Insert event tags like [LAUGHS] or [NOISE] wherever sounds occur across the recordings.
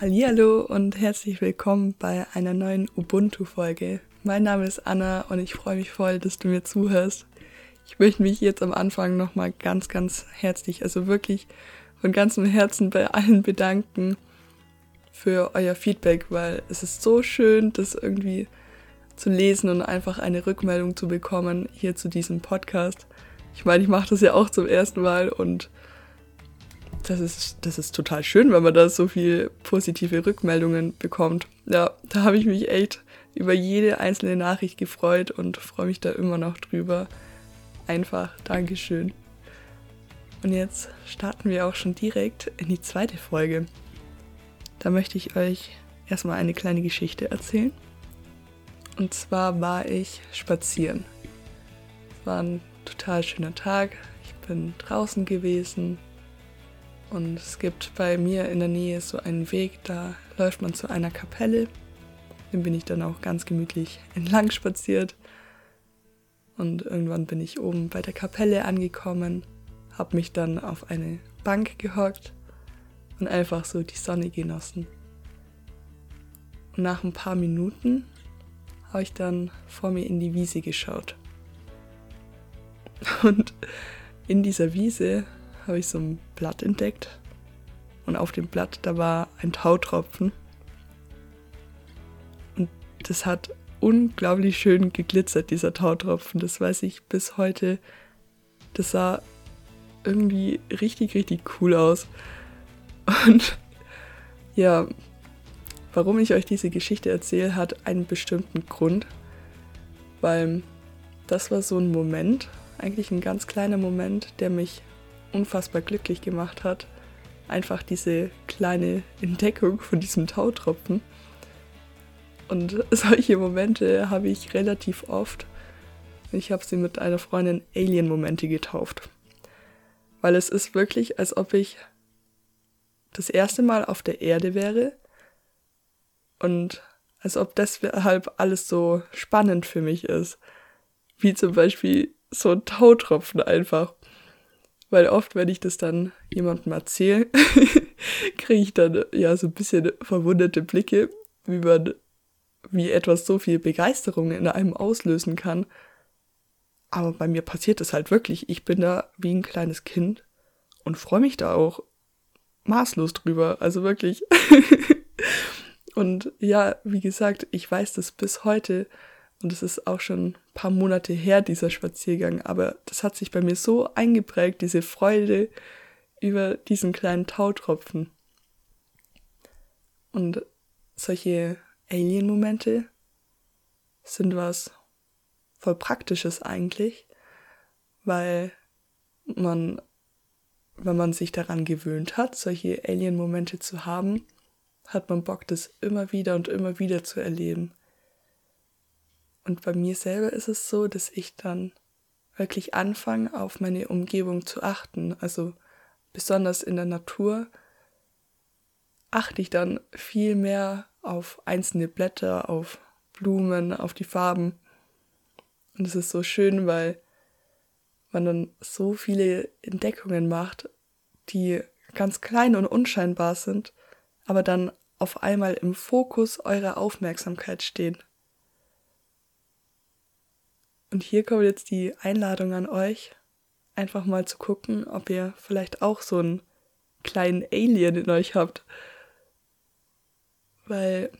Hallo und herzlich willkommen bei einer neuen Ubuntu-Folge. Mein Name ist Anna und ich freue mich voll, dass du mir zuhörst. Ich möchte mich jetzt am Anfang nochmal ganz, ganz herzlich, also wirklich von ganzem Herzen bei allen bedanken für euer Feedback, weil es ist so schön, das irgendwie zu lesen und einfach eine Rückmeldung zu bekommen hier zu diesem Podcast. Ich meine, ich mache das ja auch zum ersten Mal und das ist, das ist total schön, wenn man da so viel positive Rückmeldungen bekommt. Ja, da habe ich mich echt über jede einzelne Nachricht gefreut und freue mich da immer noch drüber. Einfach Dankeschön. Und jetzt starten wir auch schon direkt in die zweite Folge. Da möchte ich euch erstmal eine kleine Geschichte erzählen. Und zwar war ich spazieren. Es war ein total schöner Tag. Ich bin draußen gewesen, und es gibt bei mir in der Nähe so einen Weg, da läuft man zu einer Kapelle. Den bin ich dann auch ganz gemütlich [LAUGHS] entlang spaziert. Und irgendwann bin ich oben bei der Kapelle angekommen, habe mich dann auf eine Bank gehockt und einfach so die Sonne genossen. Und nach ein paar Minuten habe ich dann vor mir in die Wiese geschaut. [LAUGHS] Und in dieser Wiese habe ich so ein Blatt entdeckt. Und auf dem Blatt, da war ein Tautropfen. Und das hat unglaublich schön geglitzert, dieser Tautropfen. Das weiß ich bis heute. Das sah irgendwie richtig, richtig cool aus. Und [LAUGHS] ja, warum ich euch diese Geschichte erzähle, hat einen bestimmten Grund. Weil das war so ein Moment, eigentlich ein ganz kleiner Moment, der mich unfassbar glücklich gemacht hat. Einfach diese kleine Entdeckung von diesem Tautropfen. Und [LAUGHS] solche Momente habe ich relativ oft. Ich habe sie mit einer Freundin Alien-Momente getauft. Weil es ist wirklich, als ob ich das erste Mal auf der Erde wäre und als ob deshalb alles so spannend für mich ist. Wie zum Beispiel so ein Tautropfen einfach. Weil oft, wenn ich das dann jemandem erzähle, [LAUGHS] kriege ich dann ja so ein bisschen verwunderte Blicke, wie man, wie etwas so viel Begeisterung in einem auslösen kann. Aber bei mir passiert es halt wirklich. Ich bin da wie ein kleines Kind und freue mich da auch maßlos drüber. Also wirklich. [LAUGHS] und ja, wie gesagt, ich weiß das bis heute, und es ist auch schon ein paar Monate her, dieser Spaziergang, aber das hat sich bei mir so eingeprägt, diese Freude über diesen kleinen Tautropfen. Und solche Alien-Momente sind was voll Praktisches eigentlich, weil man, wenn man sich daran gewöhnt hat, solche Alien-Momente zu haben, hat man Bock, das immer wieder und immer wieder zu erleben. Und bei mir selber ist es so, dass ich dann wirklich anfange, auf meine Umgebung zu achten. Also besonders in der Natur achte ich dann viel mehr auf einzelne Blätter, auf Blumen, auf die Farben. Und es ist so schön, weil man dann so viele Entdeckungen macht, die ganz klein und unscheinbar sind, aber dann auf einmal im Fokus eurer Aufmerksamkeit stehen. Und hier kommt jetzt die Einladung an euch, einfach mal zu gucken, ob ihr vielleicht auch so einen kleinen Alien in euch habt. Weil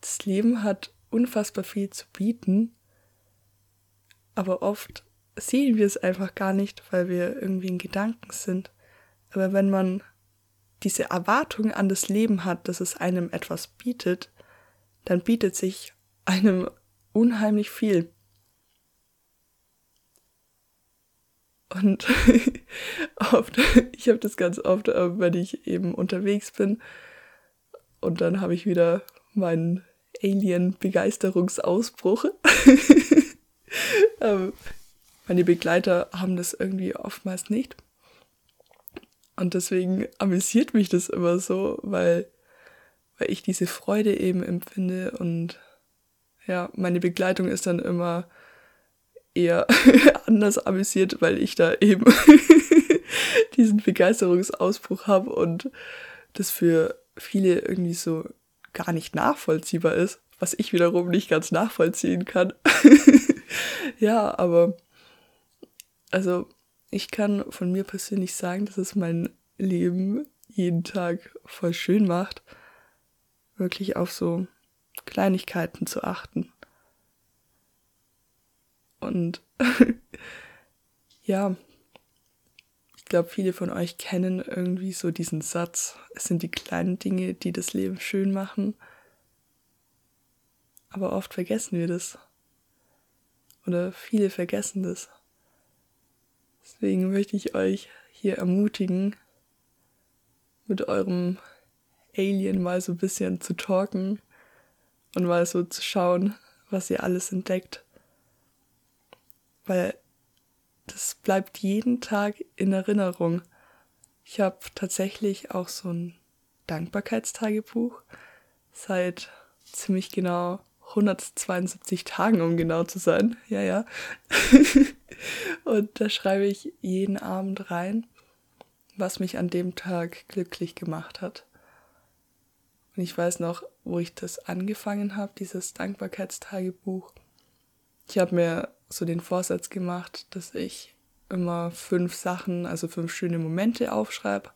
das Leben hat unfassbar viel zu bieten, aber oft sehen wir es einfach gar nicht, weil wir irgendwie in Gedanken sind. Aber wenn man diese Erwartung an das Leben hat, dass es einem etwas bietet, dann bietet sich einem unheimlich viel. Und [LAUGHS] oft, ich habe das ganz oft, äh, wenn ich eben unterwegs bin. Und dann habe ich wieder meinen Alien-Begeisterungsausbruch. [LAUGHS] ähm, meine Begleiter haben das irgendwie oftmals nicht. Und deswegen amüsiert mich das immer so, weil, weil ich diese Freude eben empfinde. Und ja, meine Begleitung ist dann immer eher [LAUGHS] anders amüsiert, weil ich da eben [LAUGHS] diesen Begeisterungsausbruch habe und das für viele irgendwie so gar nicht nachvollziehbar ist, was ich wiederum nicht ganz nachvollziehen kann. [LAUGHS] ja, aber also ich kann von mir persönlich sagen, dass es mein Leben jeden Tag voll schön macht, wirklich auf so Kleinigkeiten zu achten. Und [LAUGHS] ja, ich glaube, viele von euch kennen irgendwie so diesen Satz, es sind die kleinen Dinge, die das Leben schön machen. Aber oft vergessen wir das. Oder viele vergessen das. Deswegen möchte ich euch hier ermutigen, mit eurem Alien mal so ein bisschen zu talken und mal so zu schauen, was ihr alles entdeckt. Weil das bleibt jeden Tag in Erinnerung. Ich habe tatsächlich auch so ein Dankbarkeitstagebuch seit ziemlich genau 172 Tagen, um genau zu sein. Ja, ja. [LAUGHS] und da schreibe ich jeden Abend rein, was mich an dem Tag glücklich gemacht hat. Und ich weiß noch, wo ich das angefangen habe, dieses Dankbarkeitstagebuch. Ich habe mir so den Vorsatz gemacht, dass ich immer fünf Sachen, also fünf schöne Momente aufschreibe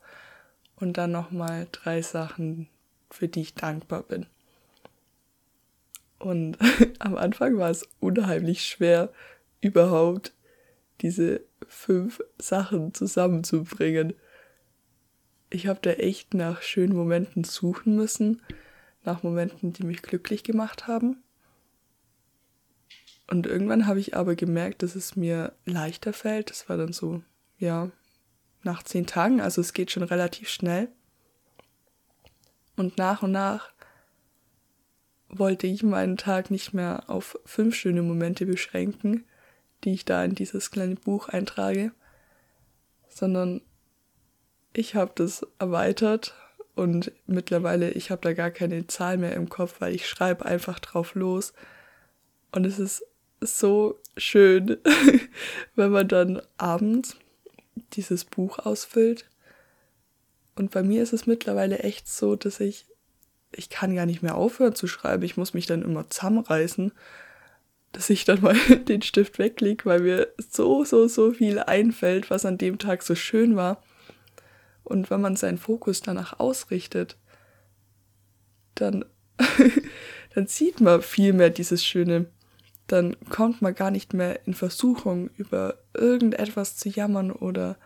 und dann nochmal drei Sachen, für die ich dankbar bin. Und [LAUGHS] am Anfang war es unheimlich schwer, überhaupt diese fünf Sachen zusammenzubringen. Ich habe da echt nach schönen Momenten suchen müssen, nach Momenten, die mich glücklich gemacht haben. Und irgendwann habe ich aber gemerkt, dass es mir leichter fällt. Das war dann so, ja, nach zehn Tagen, also es geht schon relativ schnell. Und nach und nach wollte ich meinen Tag nicht mehr auf fünf schöne Momente beschränken, die ich da in dieses kleine Buch eintrage, sondern ich habe das erweitert und mittlerweile, ich habe da gar keine Zahl mehr im Kopf, weil ich schreibe einfach drauf los. Und es ist so schön, [LAUGHS] wenn man dann abends dieses Buch ausfüllt. Und bei mir ist es mittlerweile echt so, dass ich ich kann gar nicht mehr aufhören zu schreiben. Ich muss mich dann immer zusammenreißen, dass ich dann mal [LAUGHS] den Stift weglege, weil mir so, so, so viel einfällt, was an dem Tag so schön war. Und wenn man seinen Fokus danach ausrichtet, dann, [LAUGHS] dann sieht man viel mehr dieses Schöne. Dann kommt man gar nicht mehr in Versuchung, über irgendetwas zu jammern oder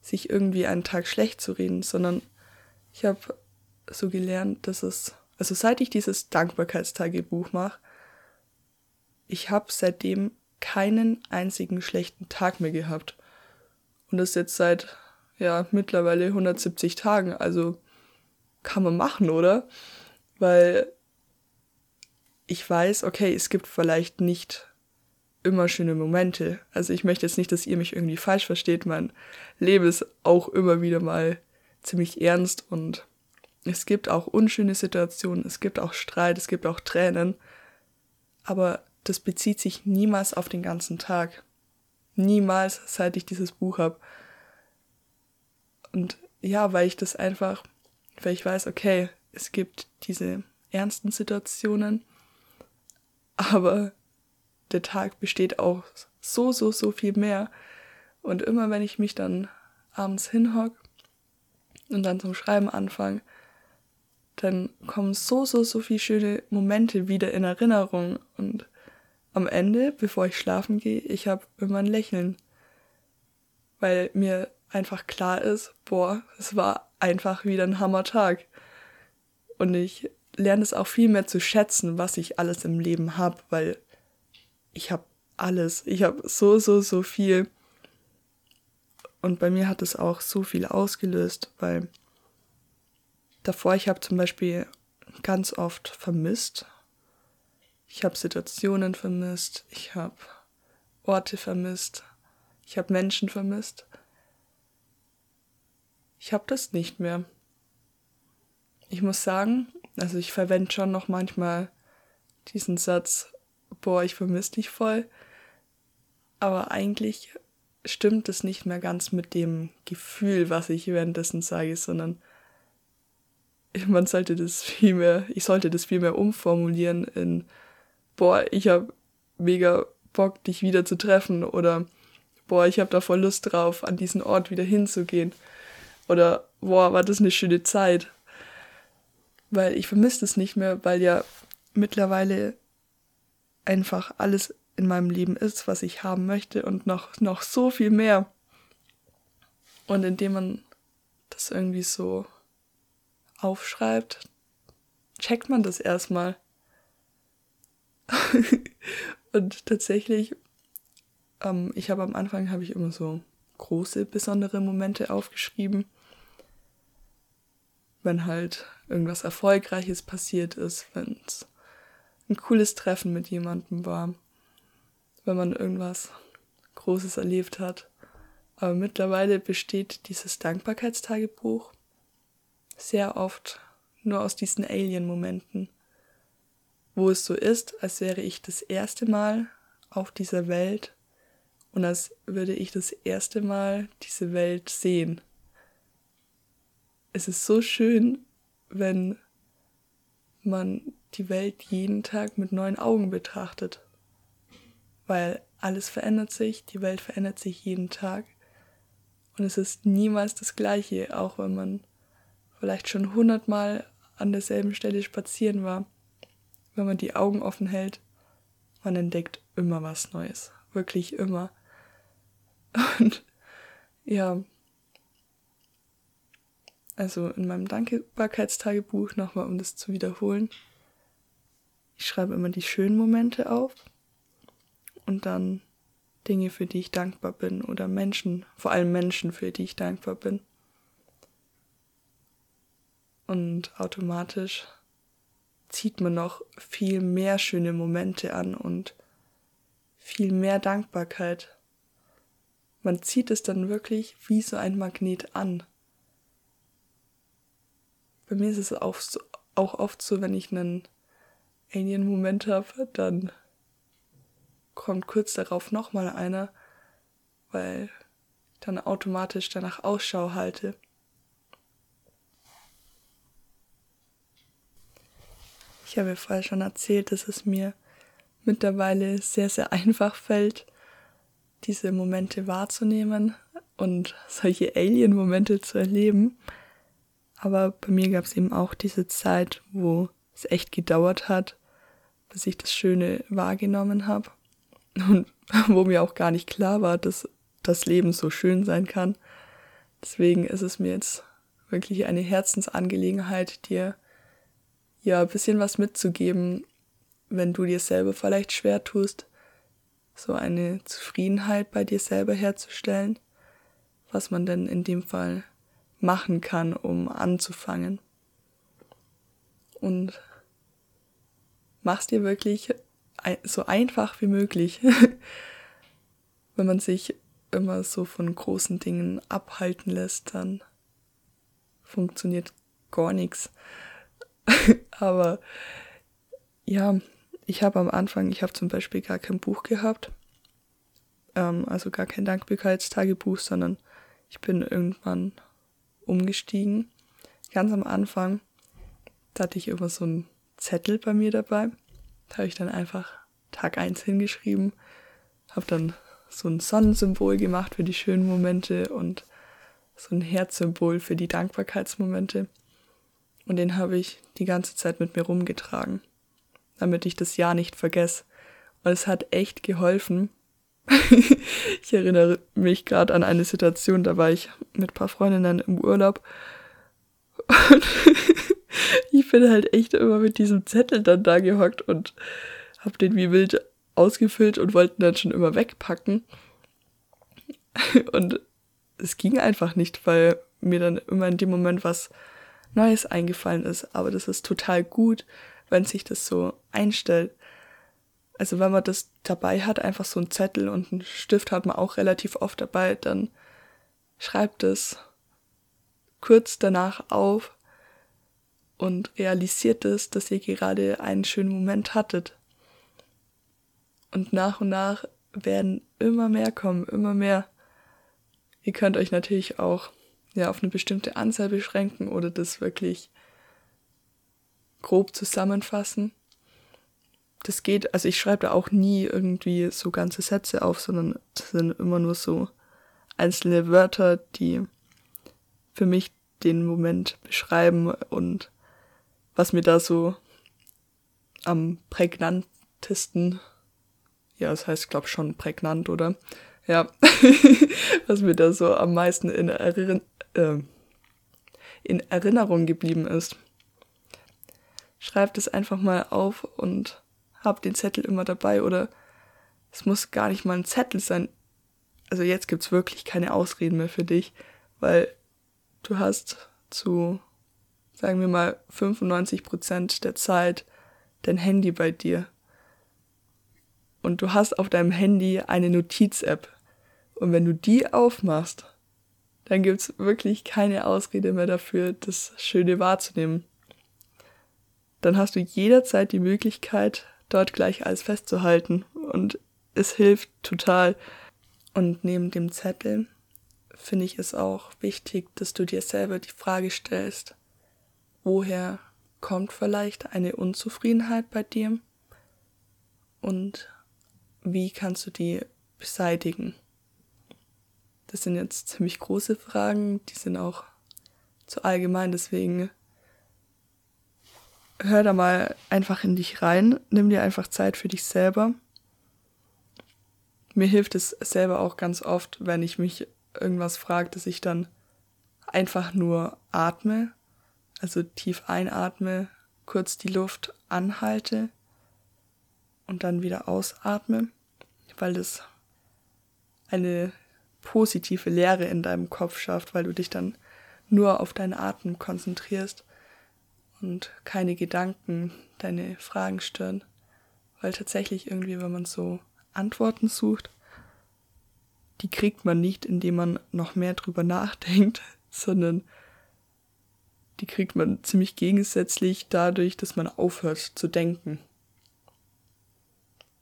sich irgendwie einen Tag schlecht zu reden, sondern ich habe so gelernt, dass es, also seit ich dieses Dankbarkeitstagebuch mache, ich habe seitdem keinen einzigen schlechten Tag mehr gehabt. Und das jetzt seit, ja, mittlerweile 170 Tagen. Also kann man machen, oder? Weil ich weiß, okay, es gibt vielleicht nicht immer schöne Momente. Also ich möchte jetzt nicht, dass ihr mich irgendwie falsch versteht. Mein Leben ist auch immer wieder mal ziemlich ernst und es gibt auch unschöne Situationen, es gibt auch Streit, es gibt auch Tränen, aber das bezieht sich niemals auf den ganzen Tag. Niemals, seit ich dieses Buch habe. Und ja, weil ich das einfach, weil ich weiß, okay, es gibt diese ernsten Situationen, aber der Tag besteht auch so, so, so viel mehr. Und immer wenn ich mich dann abends hinhock und dann zum Schreiben anfange, dann kommen so, so, so viele schöne Momente wieder in Erinnerung. Und am Ende, bevor ich schlafen gehe, ich habe immer ein Lächeln. Weil mir einfach klar ist, boah, es war einfach wieder ein Hammertag. Und ich lerne es auch viel mehr zu schätzen, was ich alles im Leben habe, weil ich habe alles. Ich habe so, so, so viel. Und bei mir hat es auch so viel ausgelöst, weil davor, ich habe zum Beispiel ganz oft vermisst. Ich habe Situationen vermisst, ich habe Orte vermisst, ich habe Menschen vermisst. Ich habe das nicht mehr. Ich muss sagen, also ich verwende schon noch manchmal diesen Satz, boah, ich vermisse dich voll. Aber eigentlich stimmt es nicht mehr ganz mit dem Gefühl, was ich währenddessen sage, sondern man sollte das viel mehr, ich sollte das viel mehr umformulieren in, boah, ich habe mega Bock, dich wieder zu treffen oder boah, ich habe da voll Lust drauf, an diesen Ort wieder hinzugehen oder boah, war das eine schöne Zeit. Weil ich vermisse es nicht mehr, weil ja mittlerweile einfach alles in meinem Leben ist, was ich haben möchte und noch, noch so viel mehr. Und indem man das irgendwie so aufschreibt, checkt man das erstmal. [LAUGHS] und tatsächlich, ähm, ich habe am Anfang habe ich immer so große, besondere Momente aufgeschrieben. Wenn halt irgendwas Erfolgreiches passiert ist, wenn es ein cooles Treffen mit jemandem war, wenn man irgendwas Großes erlebt hat. Aber mittlerweile besteht dieses Dankbarkeitstagebuch sehr oft nur aus diesen Alien-Momenten, wo es so ist, als wäre ich das erste Mal auf dieser Welt und als würde ich das erste Mal diese Welt sehen. Es ist so schön, wenn man die Welt jeden Tag mit neuen Augen betrachtet, weil alles verändert sich, die Welt verändert sich jeden Tag und es ist niemals das gleiche, auch wenn man vielleicht schon hundertmal an derselben Stelle spazieren war. Wenn man die Augen offen hält, man entdeckt immer was Neues. Wirklich immer. [LAUGHS] Und ja, also in meinem Dankbarkeitstagebuch nochmal, um das zu wiederholen. Ich schreibe immer die schönen Momente auf und dann Dinge, für die ich dankbar bin oder Menschen, vor allem Menschen, für die ich dankbar bin. Und automatisch zieht man noch viel mehr schöne Momente an und viel mehr Dankbarkeit. Man zieht es dann wirklich wie so ein Magnet an. Bei mir ist es auch, so, auch oft so, wenn ich einen Alien-Moment habe, dann kommt kurz darauf nochmal einer, weil ich dann automatisch danach Ausschau halte. Ich habe vorher schon erzählt, dass es mir mittlerweile sehr, sehr einfach fällt, diese Momente wahrzunehmen und solche Alien-Momente zu erleben. Aber bei mir gab es eben auch diese Zeit, wo es echt gedauert hat, bis ich das Schöne wahrgenommen habe und [LAUGHS] wo mir auch gar nicht klar war, dass das Leben so schön sein kann. Deswegen ist es mir jetzt wirklich eine Herzensangelegenheit, dir ja ein bisschen was mitzugeben, wenn du dir selber vielleicht schwer tust, so eine Zufriedenheit bei dir selber herzustellen, was man denn in dem Fall machen kann, um anzufangen. Und mach's dir wirklich so einfach wie möglich. [LAUGHS] Wenn man sich immer so von großen Dingen abhalten lässt, dann funktioniert gar nichts. [LAUGHS] Aber ja, ich habe am Anfang, ich habe zum Beispiel gar kein Buch gehabt, ähm, also gar kein Dankbarkeitstagebuch, sondern ich bin irgendwann umgestiegen. Ganz am Anfang da hatte ich immer so einen Zettel bei mir dabei da habe ich dann einfach Tag 1 hingeschrieben, habe dann so ein Sonnensymbol gemacht für die schönen Momente und so ein Herzsymbol für die Dankbarkeitsmomente. Und den habe ich die ganze Zeit mit mir rumgetragen, damit ich das Jahr nicht vergesse. Und es hat echt geholfen. [LAUGHS] ich erinnere mich gerade an eine Situation, da war ich mit ein paar Freundinnen im Urlaub. Und [LAUGHS] ich bin halt echt immer mit diesem Zettel dann da gehockt und hab den wie wild ausgefüllt und wollten dann schon immer wegpacken. Und es ging einfach nicht, weil mir dann immer in dem Moment was Neues eingefallen ist. Aber das ist total gut, wenn sich das so einstellt. Also wenn man das dabei hat, einfach so ein Zettel und einen Stift hat man auch relativ oft dabei, dann schreibt es kurz danach auf und realisiert es, dass ihr gerade einen schönen Moment hattet. Und nach und nach werden immer mehr kommen, immer mehr. Ihr könnt euch natürlich auch ja auf eine bestimmte Anzahl beschränken oder das wirklich grob zusammenfassen. Das geht, also ich schreibe da auch nie irgendwie so ganze Sätze auf, sondern das sind immer nur so einzelne Wörter, die für mich den Moment beschreiben und was mir da so am prägnantesten, ja, das heißt, glaube schon prägnant, oder? Ja, [LAUGHS] was mir da so am meisten in, Erinner äh, in Erinnerung geblieben ist. Schreibt es einfach mal auf und habt den Zettel immer dabei oder es muss gar nicht mal ein Zettel sein. Also jetzt gibt's wirklich keine Ausreden mehr für dich, weil du hast zu, sagen wir mal, 95 Prozent der Zeit dein Handy bei dir. Und du hast auf deinem Handy eine Notiz-App. Und wenn du die aufmachst, dann gibt's wirklich keine Ausrede mehr dafür, das Schöne wahrzunehmen. Dann hast du jederzeit die Möglichkeit, dort gleich alles festzuhalten. Und es hilft total. Und neben dem Zettel finde ich es auch wichtig, dass du dir selber die Frage stellst, woher kommt vielleicht eine Unzufriedenheit bei dir und wie kannst du die beseitigen? Das sind jetzt ziemlich große Fragen, die sind auch zu allgemein, deswegen hör da mal einfach in dich rein, nimm dir einfach Zeit für dich selber. Mir hilft es selber auch ganz oft, wenn ich mich irgendwas frage, dass ich dann einfach nur atme also tief einatme, kurz die Luft anhalte und dann wieder ausatme, weil das eine positive Leere in deinem Kopf schafft, weil du dich dann nur auf deinen Atem konzentrierst und keine Gedanken deine Fragen stören. Weil tatsächlich irgendwie, wenn man so Antworten sucht, die kriegt man nicht, indem man noch mehr drüber nachdenkt, [LAUGHS] sondern die kriegt man ziemlich gegensätzlich dadurch, dass man aufhört zu denken.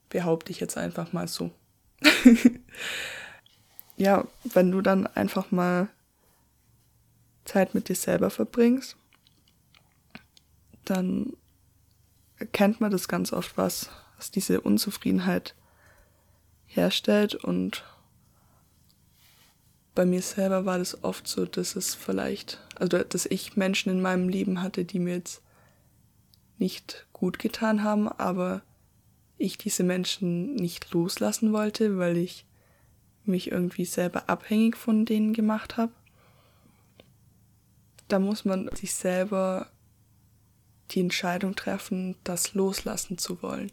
Behaupte ich jetzt einfach mal so. [LAUGHS] ja, wenn du dann einfach mal Zeit mit dir selber verbringst, dann erkennt man das ganz oft, was, was diese Unzufriedenheit herstellt und bei mir selber war das oft so, dass es vielleicht, also dass ich Menschen in meinem Leben hatte, die mir jetzt nicht gut getan haben, aber ich diese Menschen nicht loslassen wollte, weil ich mich irgendwie selber abhängig von denen gemacht habe. Da muss man sich selber die Entscheidung treffen, das loslassen zu wollen.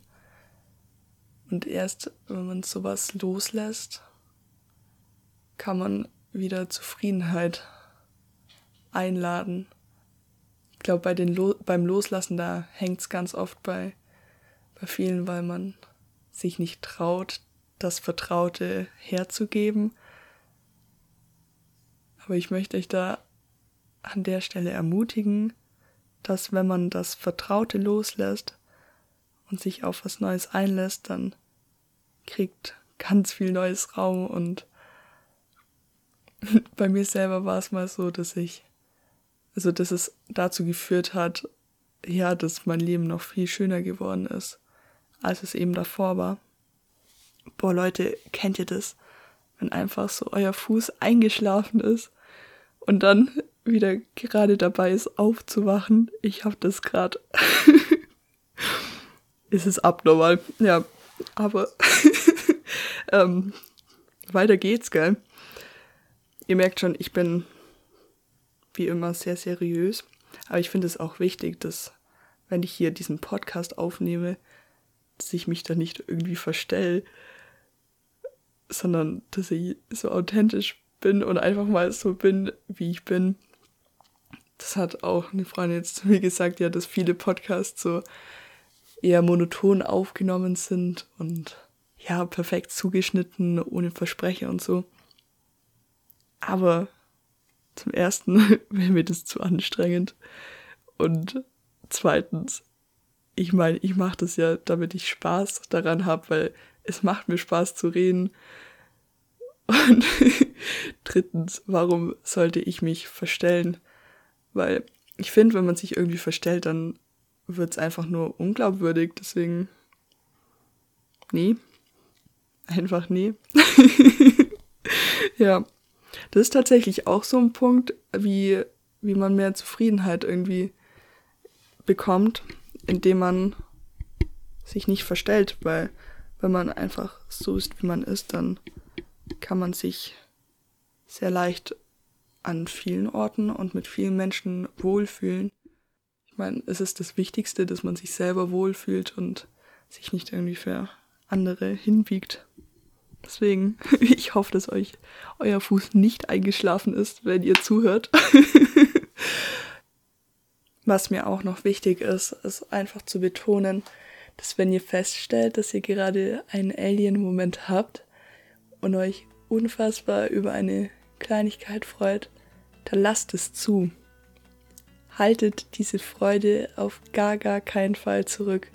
Und erst wenn man sowas loslässt, kann man wieder Zufriedenheit einladen. Ich glaube, bei Lo beim Loslassen, da hängt es ganz oft bei, bei vielen, weil man sich nicht traut, das Vertraute herzugeben. Aber ich möchte euch da an der Stelle ermutigen, dass wenn man das Vertraute loslässt und sich auf was Neues einlässt, dann kriegt ganz viel neues Raum und [LAUGHS] bei mir selber war es mal so, dass ich, also dass es dazu geführt hat, ja, dass mein Leben noch viel schöner geworden ist, als es eben davor war. Boah, Leute, kennt ihr das? Wenn einfach so euer Fuß eingeschlafen ist und dann wieder gerade dabei ist, aufzuwachen. Ich hab das gerade. [LAUGHS] ist es abnormal, ja. Aber [LAUGHS] ähm, weiter geht's, gell? Ihr merkt schon, ich bin wie immer sehr seriös, aber ich finde es auch wichtig, dass wenn ich hier diesen Podcast aufnehme, dass ich mich da nicht irgendwie verstelle, sondern dass ich so authentisch bin und einfach mal so bin, wie ich bin. Das hat auch eine Freundin jetzt zu mir gesagt, ja, dass viele Podcasts so eher monoton aufgenommen sind und ja, perfekt zugeschnitten, ohne Versprecher und so. Aber zum ersten [LAUGHS] wäre mir das zu anstrengend. Und zweitens, ich meine, ich mache das ja, damit ich Spaß daran habe, weil es macht mir Spaß zu reden. Und [LAUGHS] drittens, warum sollte ich mich verstellen? Weil ich finde, wenn man sich irgendwie verstellt, dann wird es einfach nur unglaubwürdig. Deswegen, nee, einfach nee. [LAUGHS] ja, das ist tatsächlich auch so ein Punkt, wie, wie man mehr Zufriedenheit irgendwie bekommt, indem man sich nicht verstellt, weil wenn man einfach so ist, wie man ist, dann kann man sich sehr leicht an vielen Orten und mit vielen Menschen wohlfühlen. Ich meine, es ist das Wichtigste, dass man sich selber wohlfühlt und sich nicht irgendwie für andere hinbiegt. Deswegen, [LAUGHS] ich hoffe, dass euch euer Fuß nicht eingeschlafen ist, wenn ihr zuhört. [LAUGHS] Was mir auch noch wichtig ist, ist einfach zu betonen, dass wenn ihr feststellt, dass ihr gerade einen Alien-Moment habt und euch unfassbar über eine Kleinigkeit freut, dann lasst es zu. Haltet diese Freude auf gar, gar keinen Fall zurück,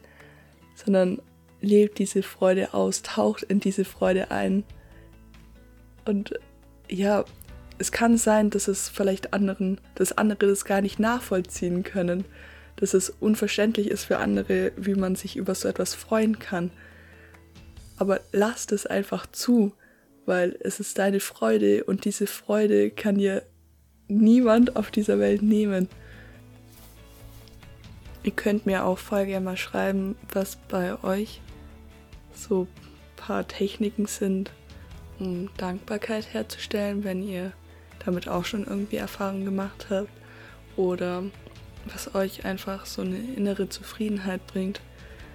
sondern lebt diese Freude aus, taucht in diese Freude ein. Und ja, es kann sein, dass es vielleicht anderen, dass andere das gar nicht nachvollziehen können, dass es unverständlich ist für andere, wie man sich über so etwas freuen kann. Aber lasst es einfach zu weil es ist deine Freude und diese Freude kann dir niemand auf dieser Welt nehmen. Ihr könnt mir auch voll gerne mal schreiben, was bei euch so ein paar Techniken sind, um Dankbarkeit herzustellen, wenn ihr damit auch schon irgendwie Erfahrung gemacht habt oder was euch einfach so eine innere Zufriedenheit bringt.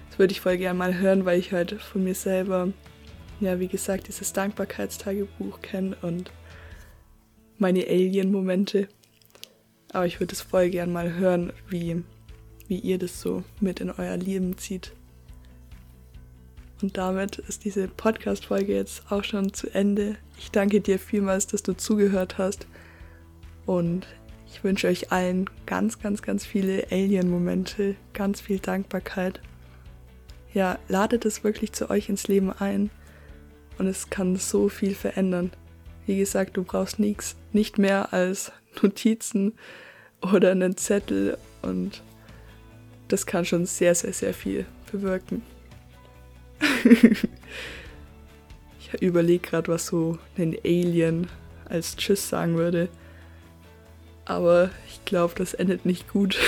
Das würde ich voll gerne mal hören, weil ich halt von mir selber ja, wie gesagt, dieses Dankbarkeitstagebuch kenne und meine Alien-Momente. Aber ich würde es voll gern mal hören, wie, wie ihr das so mit in euer Leben zieht. Und damit ist diese Podcast-Folge jetzt auch schon zu Ende. Ich danke dir vielmals, dass du zugehört hast. Und ich wünsche euch allen ganz, ganz, ganz viele Alien-Momente, ganz viel Dankbarkeit. Ja, ladet es wirklich zu euch ins Leben ein und es kann so viel verändern. Wie gesagt, du brauchst nichts, nicht mehr als Notizen oder einen Zettel und das kann schon sehr, sehr, sehr viel bewirken. [LAUGHS] ich überlege gerade, was so ein Alien als Tschüss sagen würde. Aber ich glaube, das endet nicht gut.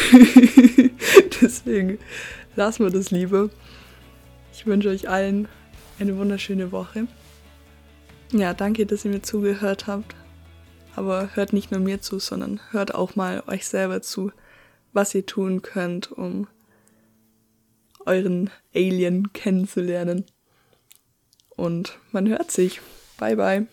[LAUGHS] Deswegen lassen wir das lieber. Ich wünsche euch allen eine wunderschöne Woche. Ja, danke, dass ihr mir zugehört habt. Aber hört nicht nur mir zu, sondern hört auch mal euch selber zu, was ihr tun könnt, um euren Alien kennenzulernen. Und man hört sich. Bye bye.